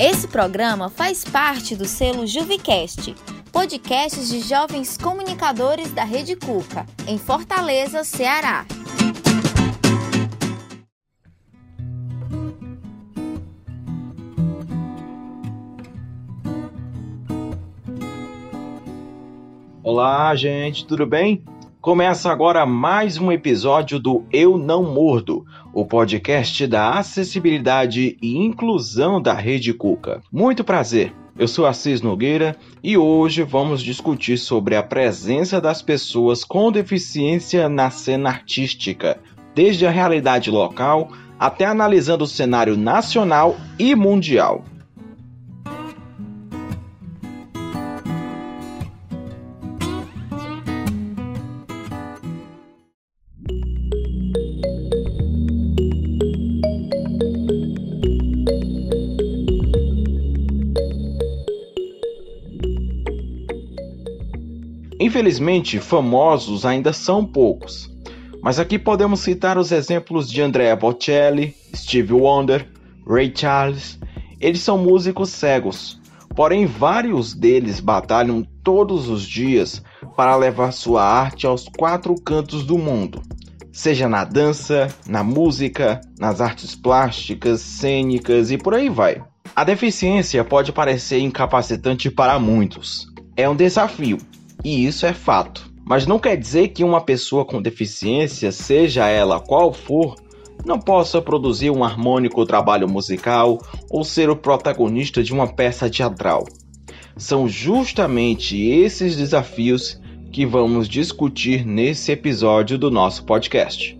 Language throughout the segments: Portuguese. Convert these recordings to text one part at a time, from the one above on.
Esse programa faz parte do selo Juvicast, podcasts de jovens comunicadores da Rede Cuca, em Fortaleza, Ceará. Olá, gente, tudo bem? Começa agora mais um episódio do Eu Não Mordo, o podcast da acessibilidade e inclusão da Rede Cuca. Muito prazer. Eu sou Assis Nogueira e hoje vamos discutir sobre a presença das pessoas com deficiência na cena artística, desde a realidade local até analisando o cenário nacional e mundial. Infelizmente, famosos ainda são poucos, mas aqui podemos citar os exemplos de Andrea Bocelli, Stevie Wonder, Ray Charles. Eles são músicos cegos, porém vários deles batalham todos os dias para levar sua arte aos quatro cantos do mundo, seja na dança, na música, nas artes plásticas, cênicas e por aí vai. A deficiência pode parecer incapacitante para muitos. É um desafio, e isso é fato. Mas não quer dizer que uma pessoa com deficiência, seja ela qual for, não possa produzir um harmônico trabalho musical ou ser o protagonista de uma peça teatral. São justamente esses desafios que vamos discutir nesse episódio do nosso podcast.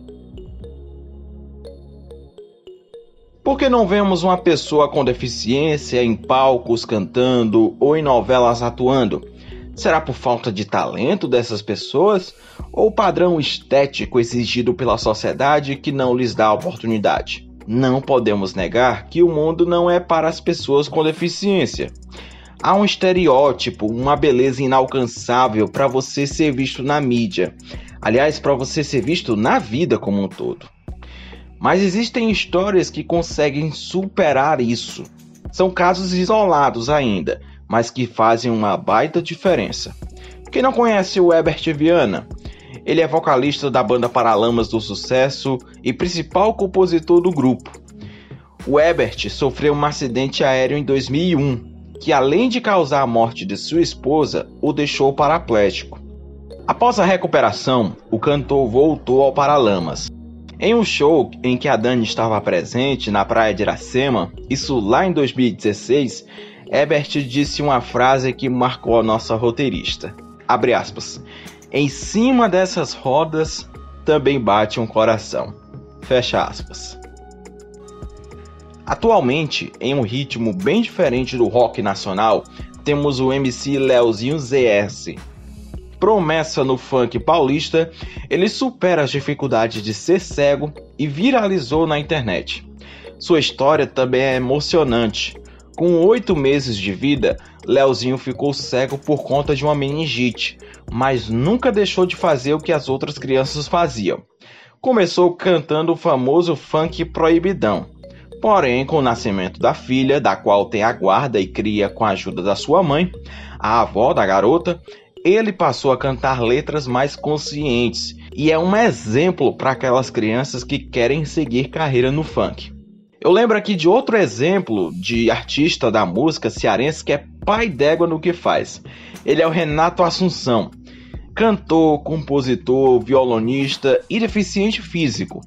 Por que não vemos uma pessoa com deficiência em palcos cantando ou em novelas atuando? Será por falta de talento dessas pessoas ou padrão estético exigido pela sociedade que não lhes dá oportunidade? Não podemos negar que o mundo não é para as pessoas com deficiência. Há um estereótipo, uma beleza inalcançável para você ser visto na mídia. Aliás, para você ser visto na vida como um todo. Mas existem histórias que conseguem superar isso. São casos isolados ainda, mas que fazem uma baita diferença. Quem não conhece o Herbert Viana? Ele é vocalista da banda Paralamas do Sucesso e principal compositor do grupo. O Herbert sofreu um acidente aéreo em 2001, que além de causar a morte de sua esposa, o deixou paraplégico. Após a recuperação, o cantor voltou ao Paralamas. Em um show em que a Dani estava presente na praia de Iracema, isso lá em 2016, Ebert disse uma frase que marcou a nossa roteirista. Abre aspas. Em cima dessas rodas também bate um coração. Fecha aspas. Atualmente, em um ritmo bem diferente do rock nacional, temos o MC Leozinho ZS. Promessa no funk paulista, ele supera as dificuldades de ser cego e viralizou na internet. Sua história também é emocionante, com oito meses de vida, Leozinho ficou cego por conta de uma meningite, mas nunca deixou de fazer o que as outras crianças faziam. Começou cantando o famoso funk proibidão. Porém, com o nascimento da filha, da qual tem a guarda e cria com a ajuda da sua mãe, a avó da garota, ele passou a cantar letras mais conscientes e é um exemplo para aquelas crianças que querem seguir carreira no funk. Eu lembro aqui de outro exemplo de artista da música cearense que é pai d'égua no que faz. Ele é o Renato Assunção, cantor, compositor, violonista e deficiente físico.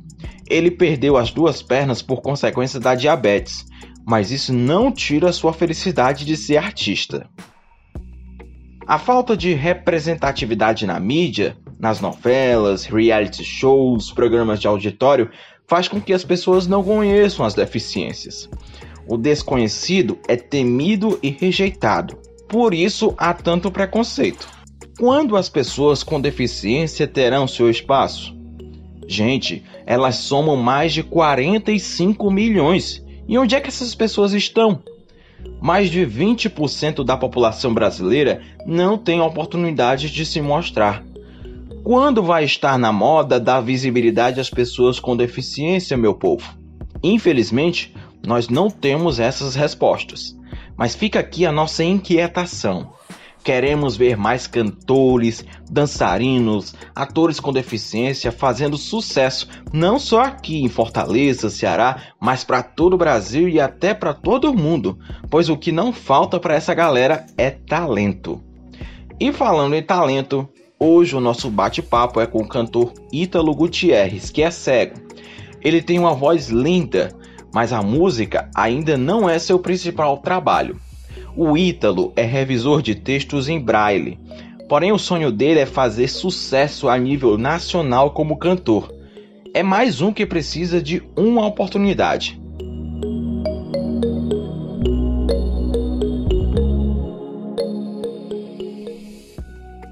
Ele perdeu as duas pernas por consequência da diabetes, mas isso não tira sua felicidade de ser artista. A falta de representatividade na mídia, nas novelas, reality shows, programas de auditório, faz com que as pessoas não conheçam as deficiências. O desconhecido é temido e rejeitado. Por isso há tanto preconceito. Quando as pessoas com deficiência terão seu espaço? Gente, elas somam mais de 45 milhões. E onde é que essas pessoas estão? Mais de 20% da população brasileira não tem oportunidade de se mostrar. Quando vai estar na moda dar visibilidade às pessoas com deficiência, meu povo? Infelizmente, nós não temos essas respostas. Mas fica aqui a nossa inquietação. Queremos ver mais cantores, dançarinos, atores com deficiência fazendo sucesso, não só aqui em Fortaleza, Ceará, mas para todo o Brasil e até para todo o mundo, pois o que não falta para essa galera é talento. E falando em talento, hoje o nosso bate-papo é com o cantor Ítalo Gutierrez, que é cego. Ele tem uma voz linda, mas a música ainda não é seu principal trabalho. O Ítalo é revisor de textos em braille, porém o sonho dele é fazer sucesso a nível nacional como cantor. É mais um que precisa de uma oportunidade.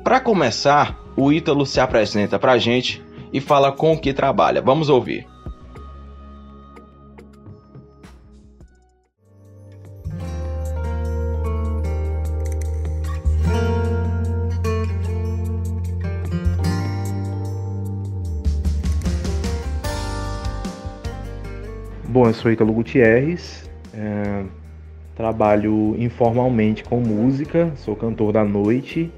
Para começar, o Ítalo se apresenta para a gente e fala com o que trabalha. Vamos ouvir. Bom, eu sou Ítalo Gutierrez, é, trabalho informalmente com música, sou cantor da noite,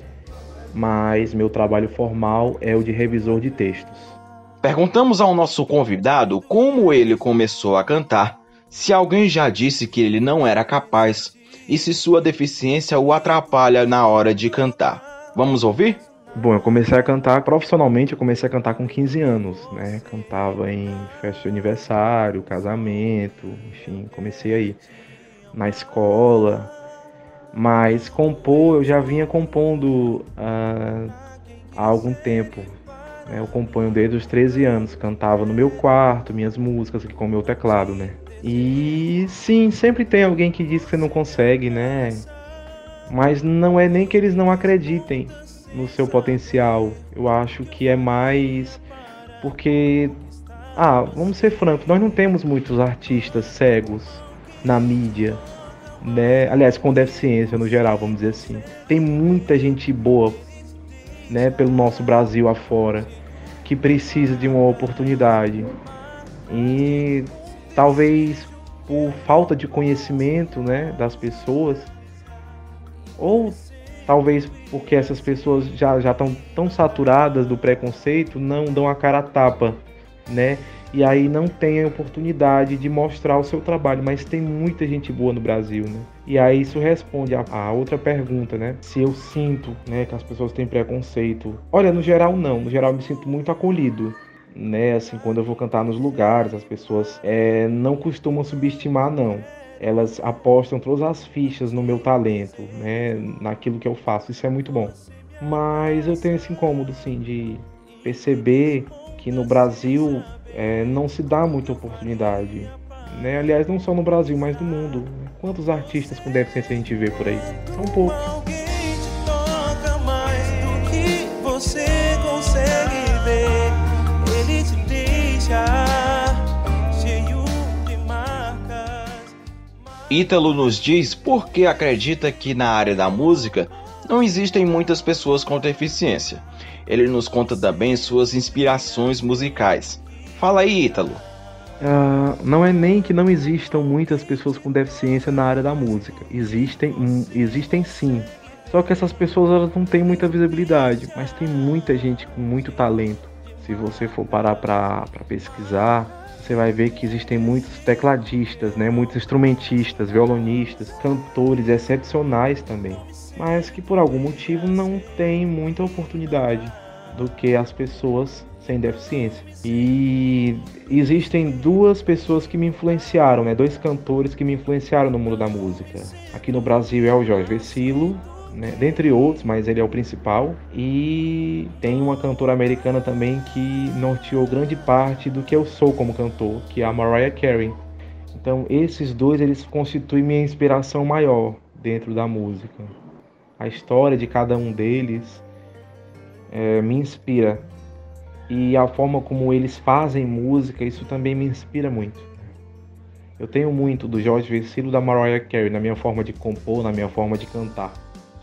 mas meu trabalho formal é o de revisor de textos. Perguntamos ao nosso convidado como ele começou a cantar, se alguém já disse que ele não era capaz e se sua deficiência o atrapalha na hora de cantar. Vamos ouvir? Bom, eu comecei a cantar profissionalmente, eu comecei a cantar com 15 anos, né? Cantava em festa de aniversário, casamento, enfim, comecei aí na escola. Mas compor, eu já vinha compondo uh, há algum tempo. Né? Eu componho desde os 13 anos, cantava no meu quarto, minhas músicas aqui com o meu teclado, né? E sim, sempre tem alguém que diz que você não consegue, né? Mas não é nem que eles não acreditem no seu potencial. Eu acho que é mais porque ah, vamos ser francos, nós não temos muitos artistas cegos na mídia, né? Aliás, com deficiência no geral, vamos dizer assim. Tem muita gente boa, né, pelo nosso Brasil afora, que precisa de uma oportunidade. E talvez por falta de conhecimento, né, das pessoas, ou talvez porque essas pessoas já já estão tão saturadas do preconceito, não dão a cara a tapa, né? E aí não tem a oportunidade de mostrar o seu trabalho, mas tem muita gente boa no Brasil, né? E aí isso responde a, a outra pergunta, né? Se eu sinto, né, que as pessoas têm preconceito. Olha, no geral não, no geral eu me sinto muito acolhido né? Assim, quando eu vou cantar nos lugares, as pessoas é, não costumam subestimar, não elas apostam todas as fichas no meu talento, né, naquilo que eu faço. Isso é muito bom. Mas eu tenho esse incômodo, sim, de perceber que no Brasil é, não se dá muita oportunidade. Né? Aliás, não só no Brasil, mas no mundo. Quantos artistas com deficiência a gente vê por aí? São poucos. Ítalo nos diz por que acredita que na área da música não existem muitas pessoas com deficiência. Ele nos conta também suas inspirações musicais. Fala aí, Ítalo. Uh, não é nem que não existam muitas pessoas com deficiência na área da música. Existem, um, existem sim. Só que essas pessoas elas não têm muita visibilidade, mas tem muita gente com muito talento. Se você for parar para pesquisar, você vai ver que existem muitos tecladistas, né, muitos instrumentistas, violonistas, cantores excepcionais também, mas que por algum motivo não têm muita oportunidade do que as pessoas sem deficiência. E existem duas pessoas que me influenciaram, né, dois cantores que me influenciaram no mundo da música. Aqui no Brasil é o Jorge Vecilo né? dentre outros, mas ele é o principal. E tem uma cantora americana também que norteou grande parte do que eu sou como cantor, que é a Mariah Carey. Então esses dois eles constituem minha inspiração maior dentro da música. A história de cada um deles é, me inspira e a forma como eles fazem música isso também me inspira muito. Eu tenho muito do Jorge Vecilo da Mariah Carey na minha forma de compor, na minha forma de cantar.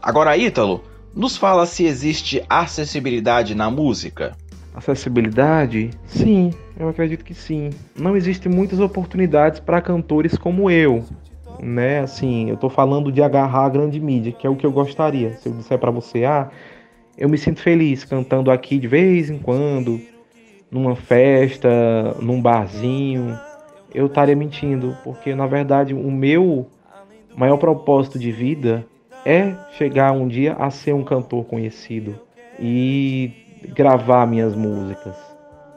Agora, Ítalo, nos fala se existe acessibilidade na música. Acessibilidade? Sim, eu acredito que sim. Não existem muitas oportunidades para cantores como eu, né? Assim, eu tô falando de agarrar a grande mídia, que é o que eu gostaria. Se eu disser para você, ah, eu me sinto feliz cantando aqui de vez em quando, numa festa, num barzinho, eu estaria mentindo, porque na verdade o meu maior propósito de vida é chegar um dia a ser um cantor conhecido e gravar minhas músicas,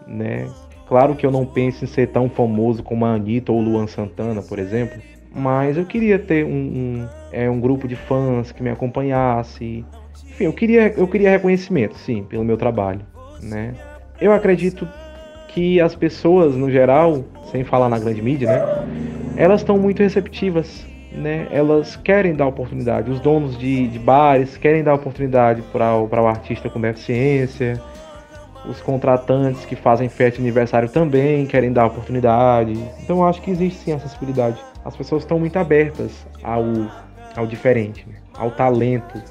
né? Claro que eu não penso em ser tão famoso como a Anitta ou Luan Santana, por exemplo, mas eu queria ter um, um, é, um grupo de fãs que me acompanhasse. Enfim, eu queria, eu queria reconhecimento, sim, pelo meu trabalho, né? Eu acredito que as pessoas, no geral, sem falar na grande mídia, né? Elas estão muito receptivas, né? Elas querem dar oportunidade. Os donos de, de bares querem dar oportunidade para o, artista com deficiência. Os contratantes que fazem festa de aniversário também querem dar oportunidade. Então acho que existe sim acessibilidade as pessoas estão muito abertas ao, ao diferente, né? ao talento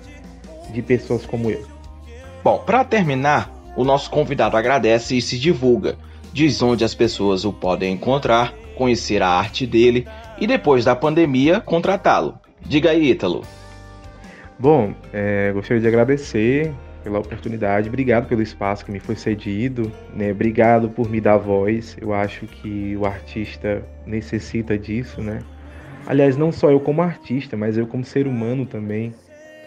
de pessoas como eu. Bom, para terminar, o nosso convidado agradece e se divulga, diz onde as pessoas o podem encontrar, conhecer a arte dele e depois da pandemia contratá-lo. Diga aí, Ítalo. Bom, é, gostaria de agradecer pela oportunidade, obrigado pelo espaço que me foi cedido, né? Obrigado por me dar voz. Eu acho que o artista necessita disso, né? Aliás, não só eu como artista, mas eu como ser humano também.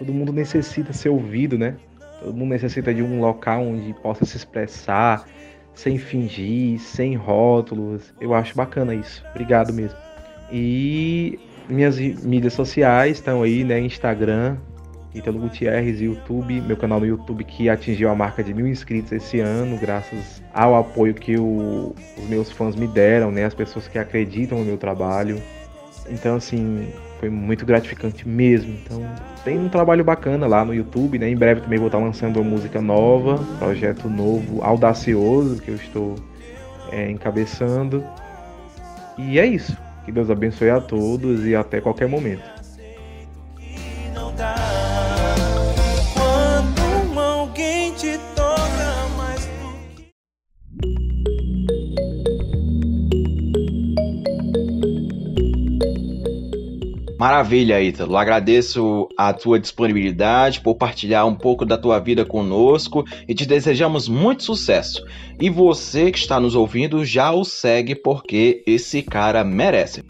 Todo mundo necessita ser ouvido, né? Todo mundo necessita de um local onde possa se expressar sem fingir, sem rótulos. Eu acho bacana isso. Obrigado mesmo. E minhas mídias sociais estão aí, né? Instagram, Ítalo Gutierrez, YouTube, meu canal no YouTube que atingiu a marca de mil inscritos esse ano, graças ao apoio que o, os meus fãs me deram, né? As pessoas que acreditam no meu trabalho. Então, assim, foi muito gratificante mesmo. Então, tem um trabalho bacana lá no YouTube, né? Em breve também vou estar lançando uma música nova, projeto novo, audacioso, que eu estou é, encabeçando. E é isso. Que Deus abençoe a todos e até qualquer momento. Maravilha, Ítalo. Agradeço a tua disponibilidade por partilhar um pouco da tua vida conosco e te desejamos muito sucesso. E você que está nos ouvindo já o segue porque esse cara merece.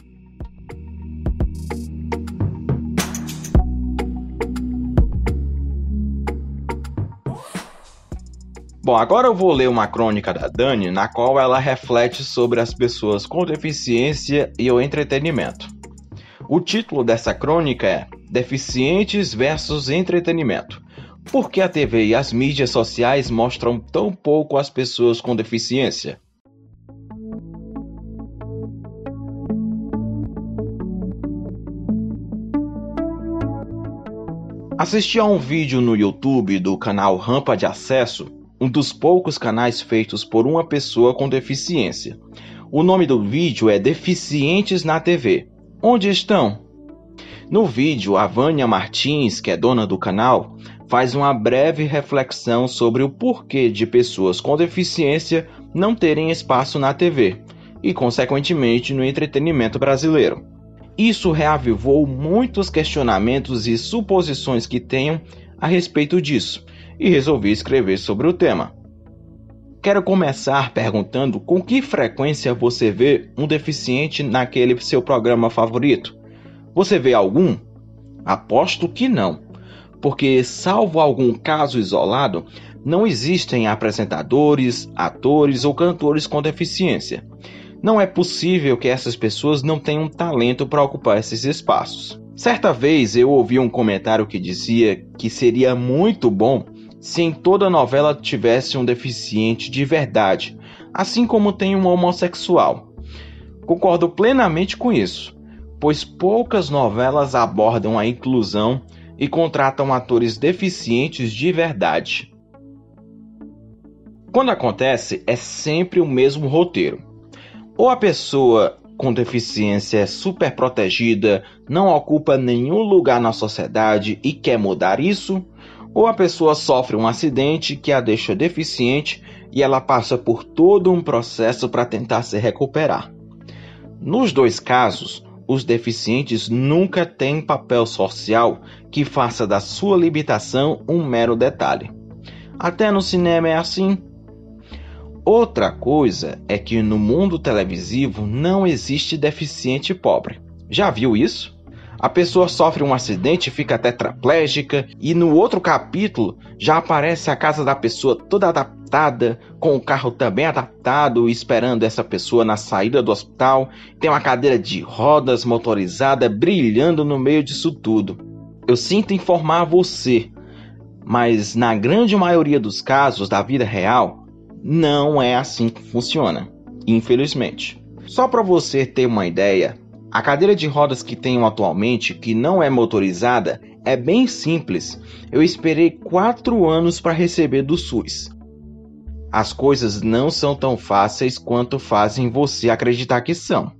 Bom, agora eu vou ler uma crônica da Dani na qual ela reflete sobre as pessoas com deficiência e o entretenimento. O título dessa crônica é Deficientes versus Entretenimento. Por que a TV e as mídias sociais mostram tão pouco as pessoas com deficiência? Assisti a um vídeo no YouTube do canal Rampa de Acesso, um dos poucos canais feitos por uma pessoa com deficiência. O nome do vídeo é Deficientes na TV. Onde estão? No vídeo, a Vânia Martins, que é dona do canal, faz uma breve reflexão sobre o porquê de pessoas com deficiência não terem espaço na TV e, consequentemente, no entretenimento brasileiro. Isso reavivou muitos questionamentos e suposições que tenham a respeito disso e resolvi escrever sobre o tema. Quero começar perguntando com que frequência você vê um deficiente naquele seu programa favorito. Você vê algum? Aposto que não, porque, salvo algum caso isolado, não existem apresentadores, atores ou cantores com deficiência. Não é possível que essas pessoas não tenham talento para ocupar esses espaços. Certa vez eu ouvi um comentário que dizia que seria muito bom se em toda novela tivesse um deficiente de verdade, assim como tem um homossexual. Concordo plenamente com isso, pois poucas novelas abordam a inclusão e contratam atores deficientes de verdade. Quando acontece, é sempre o mesmo roteiro. Ou a pessoa com deficiência é super protegida, não ocupa nenhum lugar na sociedade e quer mudar isso, ou a pessoa sofre um acidente que a deixa deficiente e ela passa por todo um processo para tentar se recuperar. Nos dois casos, os deficientes nunca têm papel social que faça da sua limitação um mero detalhe. Até no cinema é assim. Outra coisa é que no mundo televisivo não existe deficiente pobre. Já viu isso? A pessoa sofre um acidente, fica tetraplégica e no outro capítulo já aparece a casa da pessoa toda adaptada, com o carro também adaptado, esperando essa pessoa na saída do hospital. Tem uma cadeira de rodas motorizada brilhando no meio disso tudo. Eu sinto informar você, mas na grande maioria dos casos da vida real, não é assim que funciona, infelizmente. Só para você ter uma ideia, a cadeira de rodas que tenho atualmente, que não é motorizada, é bem simples. Eu esperei quatro anos para receber do SUS. As coisas não são tão fáceis quanto fazem você acreditar que são.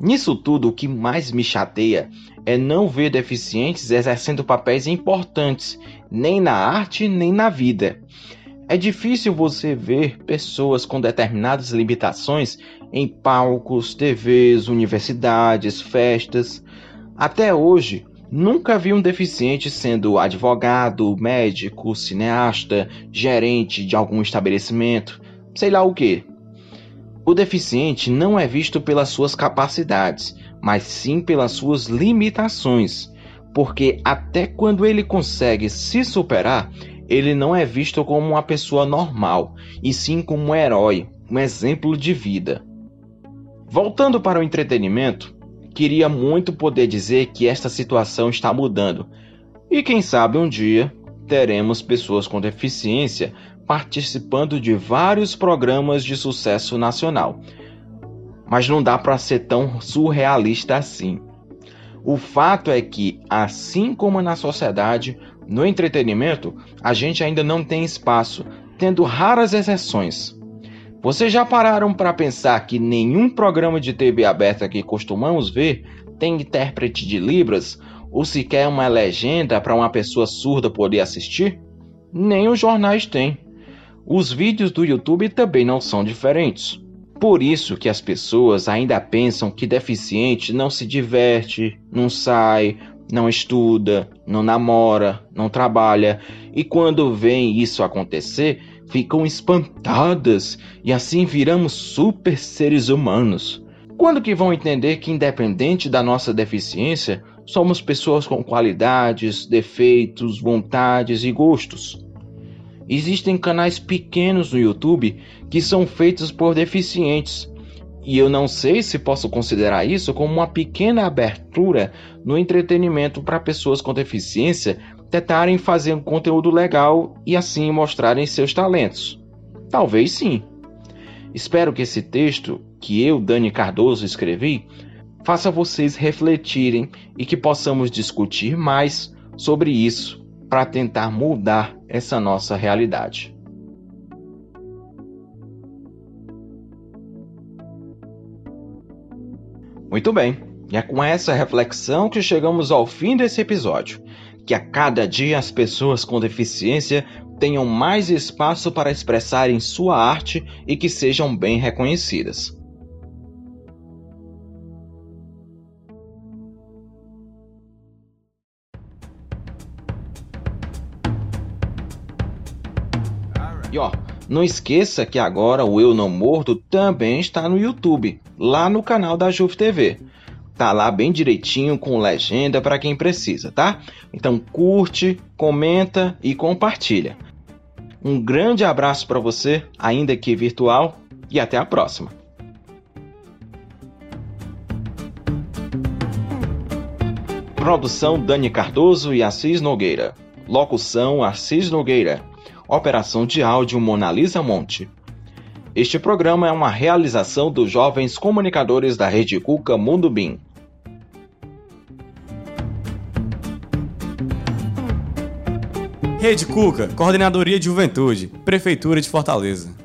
Nisso tudo, o que mais me chateia é não ver deficientes exercendo papéis importantes, nem na arte nem na vida. É difícil você ver pessoas com determinadas limitações em palcos, TVs, universidades, festas. Até hoje, nunca vi um deficiente sendo advogado, médico, cineasta, gerente de algum estabelecimento, sei lá o que. O deficiente não é visto pelas suas capacidades, mas sim pelas suas limitações, porque até quando ele consegue se superar, ele não é visto como uma pessoa normal, e sim como um herói, um exemplo de vida. Voltando para o entretenimento, queria muito poder dizer que esta situação está mudando, e quem sabe um dia teremos pessoas com deficiência participando de vários programas de sucesso nacional. Mas não dá para ser tão surrealista assim. O fato é que, assim como na sociedade, no entretenimento, a gente ainda não tem espaço, tendo raras exceções. Vocês já pararam para pensar que nenhum programa de TV aberta que costumamos ver tem intérprete de Libras ou sequer uma legenda para uma pessoa surda poder assistir? Nem os jornais têm. Os vídeos do YouTube também não são diferentes. Por isso que as pessoas ainda pensam que deficiente não se diverte, não sai, não estuda, não namora, não trabalha, e quando vem isso acontecer, ficam espantadas e assim viramos super seres humanos. Quando que vão entender que independente da nossa deficiência, somos pessoas com qualidades, defeitos, vontades e gostos? Existem canais pequenos no YouTube que são feitos por deficientes e eu não sei se posso considerar isso como uma pequena abertura no entretenimento para pessoas com deficiência tentarem fazer um conteúdo legal e assim mostrarem seus talentos. Talvez sim. Espero que esse texto que eu, Dani Cardoso, escrevi faça vocês refletirem e que possamos discutir mais sobre isso para tentar mudar essa nossa realidade. Muito bem, e é com essa reflexão que chegamos ao fim desse episódio. Que a cada dia as pessoas com deficiência tenham mais espaço para expressarem sua arte e que sejam bem reconhecidas. Não esqueça que agora o Eu Não Morto também está no YouTube, lá no canal da Juve TV. Tá lá bem direitinho com legenda para quem precisa, tá? Então curte, comenta e compartilha. Um grande abraço para você, ainda que virtual, e até a próxima. Produção Dani Cardoso e Assis Nogueira. Locução Assis Nogueira. Operação de áudio Monalisa Monte. Este programa é uma realização dos jovens comunicadores da Rede Cuca Mundo Bim. Rede Cuca, Coordenadoria de Juventude, Prefeitura de Fortaleza.